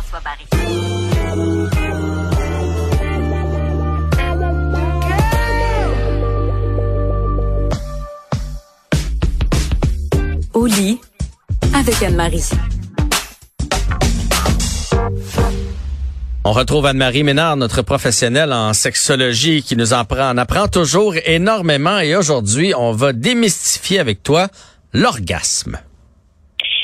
Jean-François Barry. Au lit avec Anne-Marie. On retrouve Anne-Marie Ménard, notre professionnelle en sexologie, qui nous en prend, en apprend toujours énormément. Et aujourd'hui, on va démystifier avec toi l'orgasme.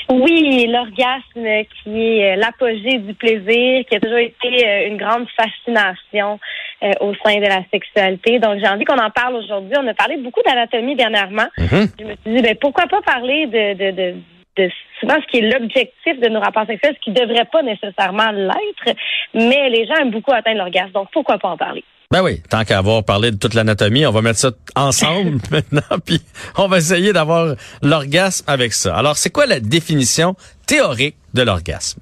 Oui, l'orgasme qui est euh, l'apogée du plaisir, qui a toujours été euh, une grande fascination euh, au sein de la sexualité. Donc, j'ai envie qu'on en parle aujourd'hui. On a parlé beaucoup d'anatomie dernièrement. Mhm. Je me suis dit, ben, pourquoi pas parler de, de, de, de souvent ce qui est l'objectif de nos rapports sexuels, ce qui ne devrait pas nécessairement l'être, mais les gens aiment beaucoup atteindre l'orgasme. Donc, pourquoi pas en parler? Ben oui, tant qu'à avoir parlé de toute l'anatomie, on va mettre ça ensemble maintenant, puis on va essayer d'avoir l'orgasme avec ça. Alors, c'est quoi la définition théorique de l'orgasme?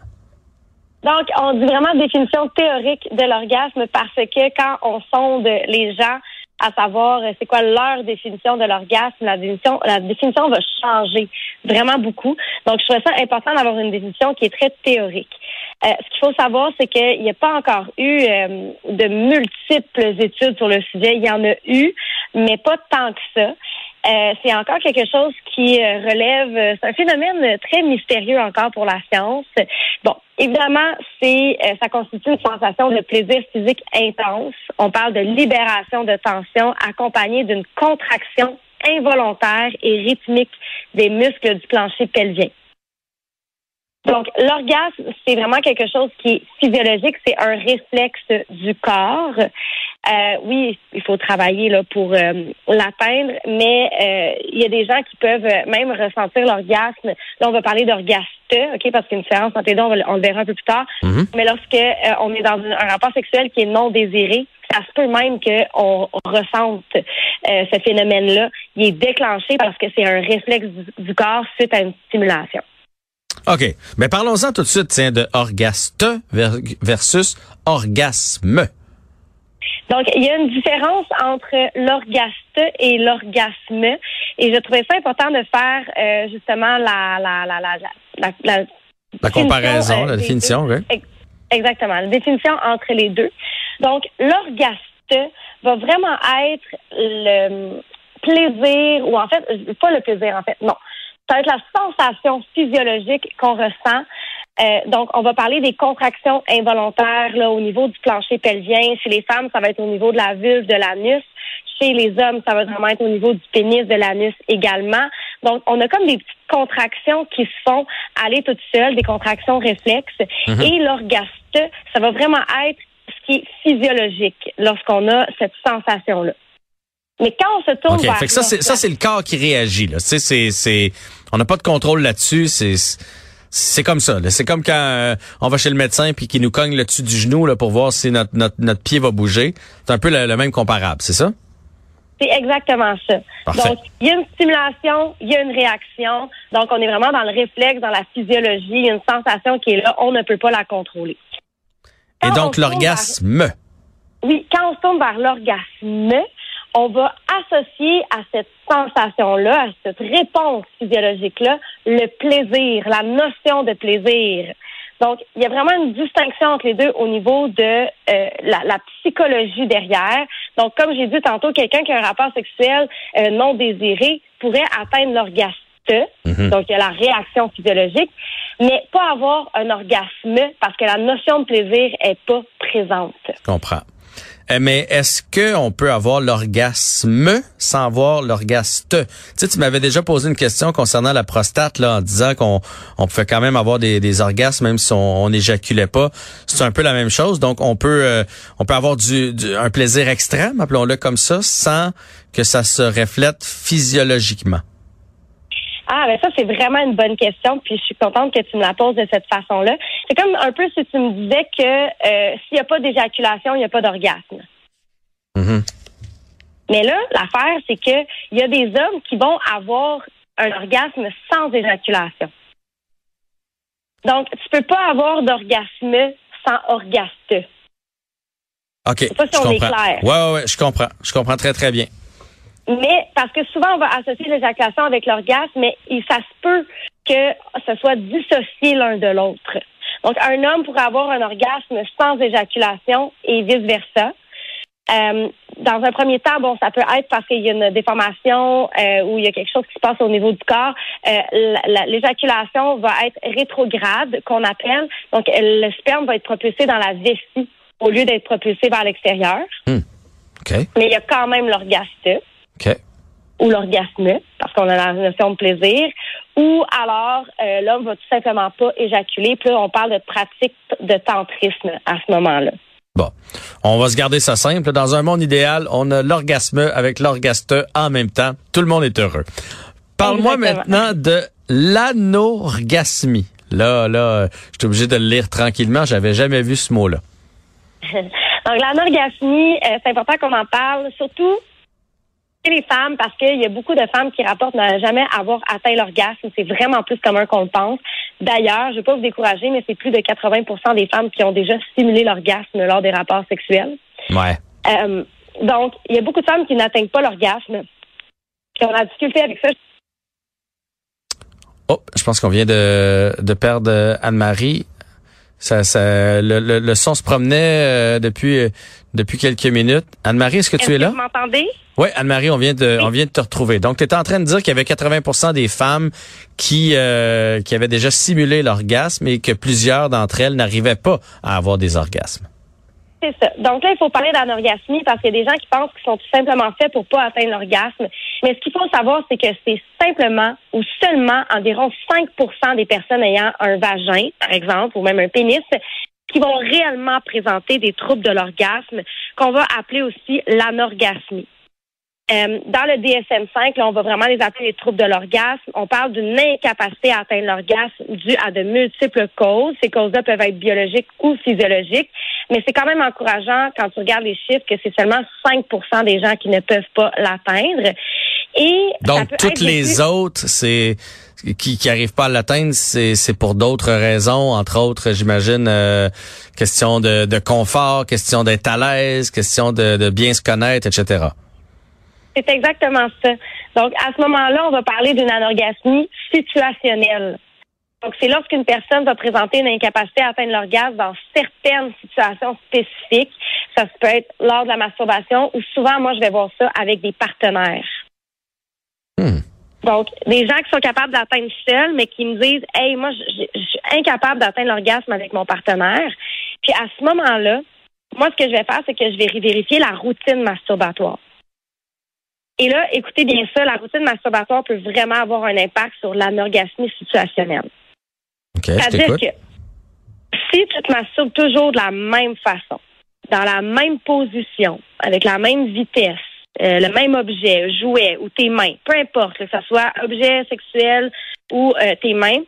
Donc, on dit vraiment définition théorique de l'orgasme parce que quand on sonde les gens à savoir euh, c'est quoi leur définition de l'orgasme, la définition, la définition va changer vraiment beaucoup. Donc, je trouvais ça important d'avoir une définition qui est très théorique. Euh, ce qu'il faut savoir, c'est qu'il n'y a pas encore eu euh, de multiples études sur le sujet. Il y en a eu, mais pas tant que ça. Euh, c'est encore quelque chose qui euh, relève, euh, c'est un phénomène très mystérieux encore pour la science. Bon, évidemment, c'est euh, ça constitue une sensation de plaisir physique intense. On parle de libération de tension accompagnée d'une contraction involontaire et rythmique des muscles du plancher pelvien. Donc, l'orgasme, c'est vraiment quelque chose qui est physiologique, c'est un réflexe du corps. Euh, oui, il faut travailler là pour euh, l'atteindre, mais euh, il y a des gens qui peuvent même ressentir l'orgasme. Là, on va parler d'orgaste, ok, parce qu'il y a une différence entre les deux, on, va le- on le verra un peu plus tard. Mhm. Mais lorsque euh, on est dans un rapport sexuel qui est non désiré, ça se peut même qu'on ressente euh, ce phénomène-là. Il est déclenché parce que c'est un réflexe du, du corps suite à une stimulation. OK. Mais parlons-en tout de suite, tiens, de orgaste ver- versus orgasme. Donc, il y a une différence entre l'orgaste et l'orgasme. Et je trouvais ça important de faire euh, justement la, la, la, la, la, la, comparaison, euh, la définition, deux. oui. Ex- Exactement, la définition entre les deux. Donc, l'orgaste va vraiment être le plaisir, ou en fait, pas le plaisir, en fait, non. Ça va être la sensation physiologique qu'on ressent. Euh, donc, on va parler des contractions involontaires là, au niveau du plancher pelvien. Chez les femmes, ça va être au niveau de la vulve, de l'anus. Chez les hommes, ça va vraiment être au niveau du pénis, de l'anus également. Donc, on a comme des petites contractions qui se font aller toutes seules, des contractions réflexes. Et l'orgaste, ça va vraiment être ce qui est physiologique lorsqu'on a cette sensation-là. Mais quand on se tourne OK. vers Fait que ça, c'est, ça, c'est le corps qui réagit, là. C'est, c'est, on n'a pas de contrôle là-dessus. C'est, c'est comme ça. là. C'est comme quand euh, on va chez le médecin puis qu'il nous cogne le dessus du genou là, pour voir si notre, notre, notre pied va bouger. C'est un peu le, le même comparable, c'est ça? C'est exactement ça. Parfait. Donc, il y a une stimulation, il y a une réaction. Donc, on est vraiment dans le réflexe, dans la physiologie. Il y a une sensation qui est là. On ne peut pas la contrôler. Et Quand donc, l'orgasme. vers- Oui, quand on se tourne vers l'orgasme, on va associer à cette sensation-là, à cette réponse physiologique-là, le plaisir, la notion de plaisir. Donc, il y a vraiment une distinction entre les deux au niveau de euh, la, la psychologie derrière. Donc, comme j'ai dit tantôt, quelqu'un qui a un rapport sexuel euh, non désiré pourrait atteindre l'orgasme. Mhm. Donc, il y a la réaction physiologique, mais pas avoir un orgasme parce que la notion de plaisir est pas présente. Je comprends. Euh, Mais est-ce que on peut avoir l'orgasme sans avoir l'orgaste? Tu tu m'avais déjà posé une question concernant la prostate là, en disant qu'on on pouvait quand même avoir des, des orgasmes même si on n'éjaculait pas. C'est un peu la même chose. Donc on peut euh, on peut avoir du, du- un plaisir extrême, appelons-le comme ça, sans que ça se reflète physiologiquement. Ah, ben ça, c'est vraiment une bonne question, puis je suis contente que tu me la poses de cette façon-là. C'est comme un peu si tu me disais que euh, s'il n'y a pas d'éjaculation, il n'y a pas d'orgasme. Mhm. Mais là, l'affaire, c'est que il y a des hommes qui vont avoir un orgasme sans éjaculation. Donc, tu peux pas avoir d'orgasme sans orgaste. OK. sais pas si je on est comprends. clair. Ouais, ouais, ouais, je comprends. Je comprends très, très bien. Mais parce que souvent, on va associer l'éjaculation avec l'orgasme, mais ça se peut que ce soit dissocié l'un de l'autre. Donc, un homme pourrait avoir un orgasme sans éjaculation et vice-versa. Euh, dans un premier temps, bon, ça peut être parce qu'il y a une déformation euh, ou il y a quelque chose qui se passe au niveau du corps. Euh, L'éjaculation va être rétrograde, qu'on appelle. Donc, le sperme va être propulsé dans la vessie au lieu d'être propulsé vers l'extérieur. Hmm. OK. Mais il y a quand même l'orgasme Ou l'orgasme, parce qu'on a la notion de plaisir, ou alors euh, l'homme va tout simplement pas éjaculer. Puis là, on parle de pratique de tantrisme à ce moment-là. Bon, on va se garder ça simple. Dans un monde idéal, on a l'orgasme avec l'orgaste en même temps. Tout le monde est heureux. Parle-moi maintenant de l'anorgasmie. Là, là, je suis obligé de le lire tranquillement. J'avais jamais vu ce mot-là. Donc, l'anorgasmie, euh, c'est important qu'on en parle, surtout les femmes, parce qu'il y a beaucoup de femmes qui rapportent ne jamais avoir atteint l'orgasme. C'est vraiment plus commun qu'on le pense. D'ailleurs, je ne vais pas vous décourager, mais c'est plus de 80% des femmes qui ont déjà simulé l'orgasme lors des rapports sexuels. Ouais. Euh, donc, il y a beaucoup de femmes qui n'atteignent pas l'orgasme. Puis on a difficulté avec ça. Oh, je pense qu'on vient de, de perdre euh, Anne-Marie. Ça, ça, le, le, le son se promenait euh, depuis euh, depuis quelques minutes. Anne-Marie, est-ce que tu es que là? vous m'entendez? Oui, Anne-Marie, on vient de Oui. on vient de te retrouver. Donc, tu étais en train de dire qu'il y avait 80% des femmes qui euh, qui avaient déjà simulé l'orgasme et que plusieurs d'entre elles n'arrivaient pas à avoir des orgasmes. Donc là, il faut parler d'anorgasmie parce qu'il y a des gens qui pensent qu'ils sont tout simplement faits pour pas atteindre l'orgasme. Mais ce qu'il faut savoir, c'est que c'est simplement ou seulement environ 5% des personnes ayant un vagin, par exemple, ou même un pénis, qui vont réellement présenter des troubles de l'orgasme, qu'on va appeler aussi l'anorgasmie. Euh, dans le DSM-5, là, on va vraiment les appeler les troubles de l'orgasme. On parle d'une incapacité à atteindre l'orgasme due à de multiples causes. Ces causes-là peuvent être biologiques ou physiologiques, mais c'est quand même encourageant quand tu regardes les chiffres que c'est seulement 5% des gens qui ne peuvent pas l'atteindre. Et Donc, toutes les autres, c'est qui qui arrivent pas à l'atteindre, c'est c'est pour d'autres raisons, entre autres, j'imagine, euh, question de, de confort, question d'être à l'aise, question de, de bien se connaître, etc. C'est exactement ça. Donc, à ce moment-là, on va parler d'une anorgasmie situationnelle. Donc, c'est lorsqu'une personne va présenter une incapacité à atteindre l'orgasme dans certaines situations spécifiques. Ça peut être lors de la masturbation ou souvent, moi, je vais voir ça avec des partenaires. Hmm. Donc, des gens qui sont capables d'atteindre seuls, mais qui me disent, hey, moi, je, je suis incapable d'atteindre l'orgasme avec mon partenaire. Puis à ce moment-là, moi, ce que je vais faire, c'est que je vais vérifier la routine masturbatoire. Et là, écoutez bien ça, la routine masturbatoire peut vraiment avoir un impact sur l'anorgasmie situationnelle. C'est-à-dire que si tu te masturbes toujours de la même façon, dans la même position, avec la même vitesse, euh, le même objet, jouet ou tes mains, peu importe, que ce soit objet sexuel ou euh, tes mains,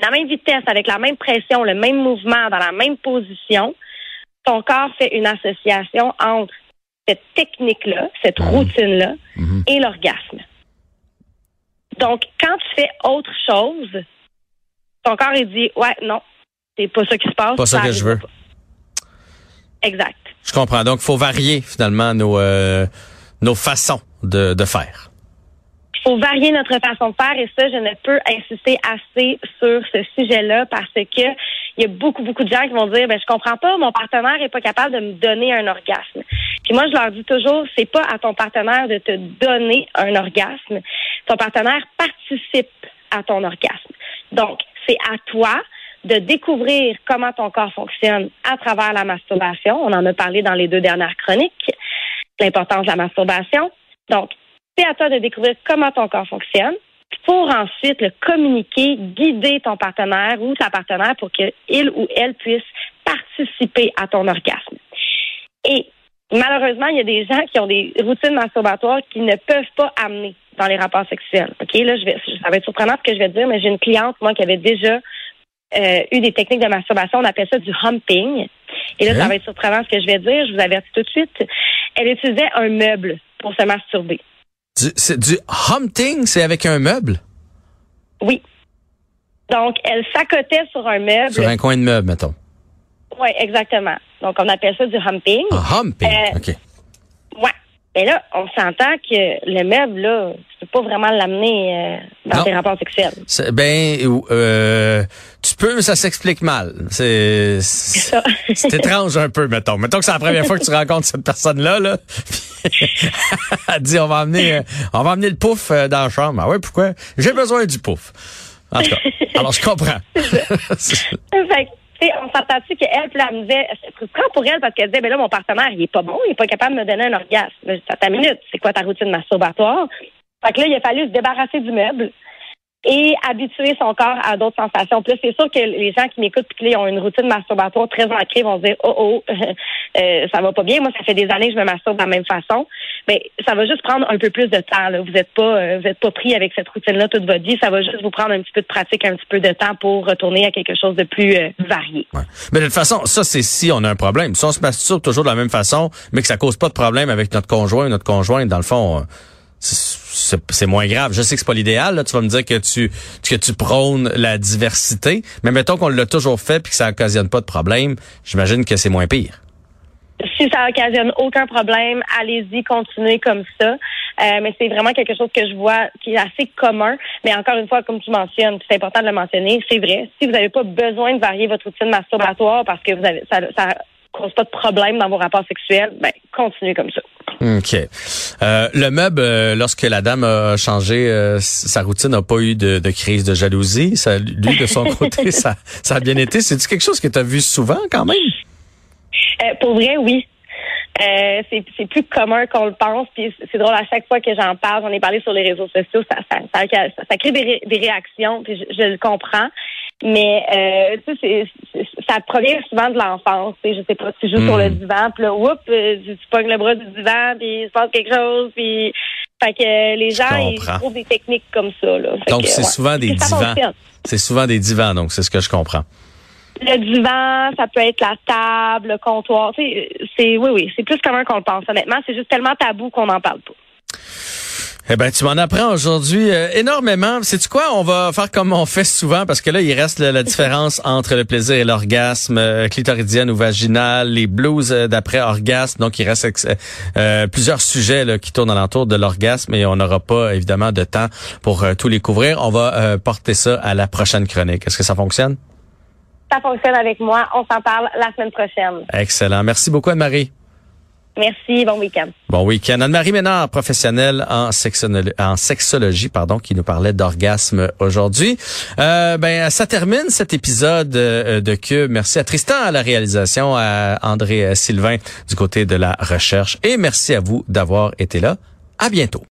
la même vitesse, avec la même pression, le même mouvement, dans la même position, ton corps fait une association entre cette technique-là, cette Mhm. routine-là, Mhm. et l'orgasme. Donc, quand tu fais autre chose, ton corps, il dit, ouais, non, c'est pas ça qui se passe. Pas ça que je veux. pas. Exact. Je comprends. Donc, faut varier finalement nos euh, nos façons de, de faire. Il faut varier notre façon de faire et ça, je ne peux insister assez sur ce sujet-là parce que il y a beaucoup, beaucoup de gens qui vont dire, ben, je comprends pas, mon partenaire est pas capable de me donner un orgasme. Puis moi, je leur dis toujours, c'est pas à ton partenaire de te donner un orgasme. Ton partenaire participe à ton orgasme. Donc, c'est à toi de découvrir comment ton corps fonctionne à travers la masturbation. On en a parlé dans les deux dernières chroniques, l'importance de la masturbation. Donc, c'est à toi de découvrir comment ton corps fonctionne pour ensuite le communiquer, guider ton partenaire ou ta partenaire pour qu'il ou elle puisse participer à ton orgasme. Et malheureusement, il y a des gens qui ont des routines masturbatoires qui ne peuvent pas amener dans les rapports sexuels. OK, là, je vais, ça va être surprenant ce que je vais dire, mais j'ai une cliente, moi, qui avait déjà euh, eu des techniques de masturbation. On appelle ça du humping. Et là, ça va être surprenant ce que je vais dire. Je vous avertis tout de suite. Elle utilisait un meuble pour se masturber. Du, c'est du humping, c'est avec un meuble, Oui. Donc, elle s'accotait sur un meuble. sur un coin de meuble, mettons. Oui, exactement. Donc, on appelle ça du humping. Un humping, Euh, ok. Ouais. Mais là, on s'entend que le meuble, là, tu peux pas vraiment l'amener euh, dans Non. tes rapports sexuels. C'est- Ben, euh, tu peux, mais ça s'explique mal. C'est c'est c'est étrange un peu, mettons. Mettons que c'est la première fois que tu rencontres cette personne-là, là. Elle dit, on va amener, euh, on va amener le pouf euh, dans la chambre. Ah ouais, pourquoi? J'ai besoin du pouf. En tout cas, alors je comprends. fait que, on s'entend-tu qu'elle, puis là, elle me disait, c'est frustrant pour elle parce qu'elle disait, ben là, mon partenaire, il est pas bon, il est pas capable de me donner un orgasme. Là, une minute, c'est quoi ta routine masturbatoire? Fait que là, il a fallu se débarrasser du meuble et habituer son corps à d'autres sensations. Puis là, c'est sûr que les gens qui m'écoutent puis qui ont une routine masturbatoire très ancrée vont se dire, oh, oh, euh, ça va pas bien. Moi, ça fait des années que je me masturbe de la même façon. Mais ça va juste prendre un peu plus de temps. Là. Vous n'êtes pas, euh, vous êtes pas pris avec cette routine-là toute votre vie. Ça va juste vous prendre un petit peu de pratique, un petit peu de temps pour retourner à quelque chose de plus euh, varié. Ouais. Mais de toute façon, ça, c'est si on a un problème. Si on se masturbe toujours de la même façon, mais que ça cause pas de problème avec notre conjoint notre conjointe, dans le fond, euh, c'est- moins grave. Je sais que c'est pas l'idéal. Tu vas me dire que tu que tu prônes la diversité, mais mettons qu'on l'a toujours fait puis que ça occasionne pas de problème, j'imagine que c'est moins pire. Si ça occasionne aucun problème, allez-y, continuez comme ça. Euh, mais c'est vraiment quelque chose que je vois qui est assez commun. Mais encore une fois, comme tu mentionnes, c'est important de le mentionner, c'est vrai. Si vous n'avez pas besoin de varier votre routine masturbatoire parce que vous avez ça, ça cause pas de problème dans vos rapports sexuels, ben continuez comme ça. OK. Euh, le meuble, euh, lorsque la dame a changé euh, sa routine, n'a pas eu de, de crise de jalousie. Ça, lui, de son côté, ça, ça a bien été. C'est-tu quelque chose que tu as vu souvent quand même? Pour vrai, oui. C'est plus commun qu'on le pense. Puis c'est drôle à chaque fois que j'en parle, j'en ai parlé sur les réseaux sociaux, ça, ça, ça, ça- ça crée des, ré- des réactions. Puis je, je le comprends. Mais euh, tu sais, ça provient souvent de l'enfance. Je sais pas, tu joues sur le Mm. divan, puis là, oups, euh, tu, tu pognes le bras du divan, puis il se passe quelque chose, puis fait que euh, les gens ils trouvent des techniques comme ça. Là. Fait Donc, c'est ouais. souvent des divans. C'est souvent des divans, donc c'est ce que je comprends. Le divan, ça peut être la table, le comptoir. Tu sais, C'est oui, oui, c'est plus commun qu'on le pense. Honnêtement, c'est juste tellement tabou qu'on n'en parle pas. Eh ben, tu m'en apprends aujourd'hui euh, énormément. Sais-tu quoi? On va faire comme on fait souvent parce que là, il reste la, la différence entre le plaisir et l'orgasme euh, clitoridienne ou vaginal, les blues euh, d'après orgasme. Donc, il reste ex- euh, plusieurs sujets là, qui tournent alentour de l'orgasme et on n'aura pas évidemment de temps pour euh, tous les couvrir. On va euh, porter ça à la prochaine chronique. Est-ce que ça fonctionne? Ça fonctionne avec moi. On s'en parle la semaine prochaine. Excellent. Merci beaucoup, Anne-Marie. Merci. Bon week-end. Bon week-end. Anne-Marie Ménard, professionnelle en, sexologie, pardon, qui nous parlait d'orgasme aujourd'hui. Euh, ben, ça termine cet épisode euh, de Cube. Merci à Tristan à la réalisation, à André euh, Sylvain du côté de la recherche. Et merci à vous d'avoir été là. À bientôt.